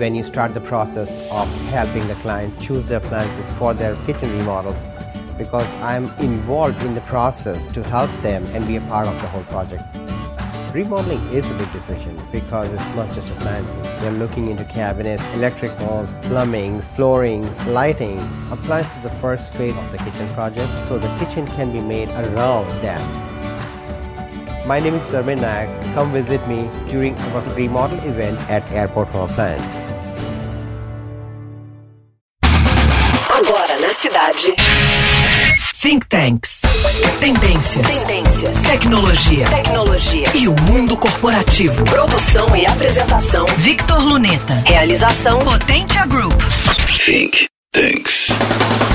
when you start the process of helping the client choose their appliances for their kitchen remodels because I'm involved in the process to help them and be a part of the whole project. Remodeling is a big decision because it's not just appliances. You're looking into cabinets, electric walls, plumbing, flooring, lighting. Appliances is the first phase of the kitchen project, so the kitchen can be made around that. My name is Dharmin Nayak. Come visit me during our remodel event at Airport Home Appliance. Agora na cidade. Think Tanks. Tendências. Tendências. Tecnologia. Tecnologia. E o mundo corporativo. Produção e apresentação. Victor Luneta. Realização Potentia Group. Think Tanks.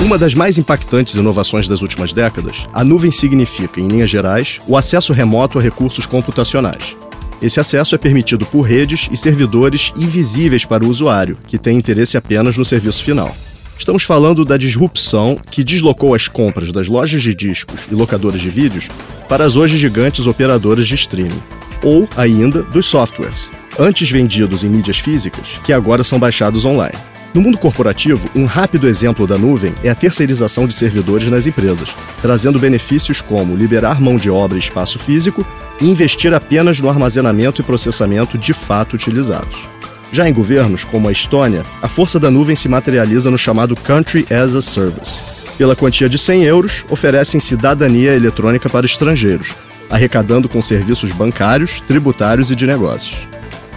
Uma das mais impactantes inovações das últimas décadas, a nuvem significa, em linhas gerais, o acesso remoto a recursos computacionais. Esse acesso é permitido por redes e servidores invisíveis para o usuário, que tem interesse apenas no serviço final. Estamos falando da disrupção que deslocou as compras das lojas de discos e locadoras de vídeos para as hoje gigantes operadoras de streaming, ou ainda dos softwares, antes vendidos em mídias físicas, que agora são baixados online. No mundo corporativo, um rápido exemplo da nuvem é a terceirização de servidores nas empresas, trazendo benefícios como liberar mão de obra e espaço físico e investir apenas no armazenamento e processamento de fato utilizados. Já em governos, como a Estônia, a força da nuvem se materializa no chamado Country as a Service. Pela quantia de 100 euros, oferecem cidadania eletrônica para estrangeiros, arrecadando com serviços bancários, tributários e de negócios.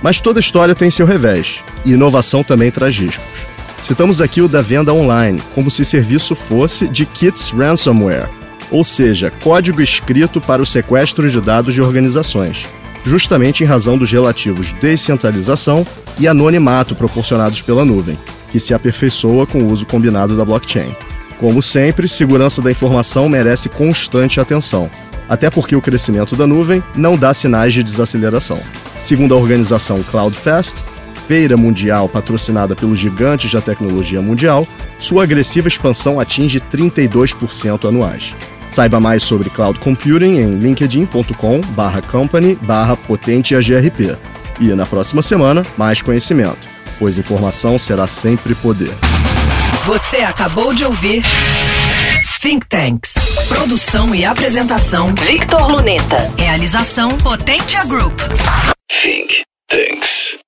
Mas toda história tem seu revés, e inovação também traz riscos. Citamos aqui o da venda online, como se serviço fosse de kits ransomware, ou seja, código escrito para o sequestro de dados de organizações, justamente em razão dos relativos descentralização e anonimato proporcionados pela nuvem, que se aperfeiçoa com o uso combinado da blockchain. Como sempre, segurança da informação merece constante atenção, até porque o crescimento da nuvem não dá sinais de desaceleração. Segundo a organização CloudFest, feira mundial patrocinada pelos gigantes da tecnologia mundial, sua agressiva expansão atinge 32% anuais. Saiba mais sobre cloud computing em linkedin.com/company/potentiagrp. E na próxima semana, mais conhecimento, pois informação será sempre poder. Você acabou de ouvir Think Tanks. Produção e apresentação Victor Luneta. Realização Potentia Group. Think Tanks.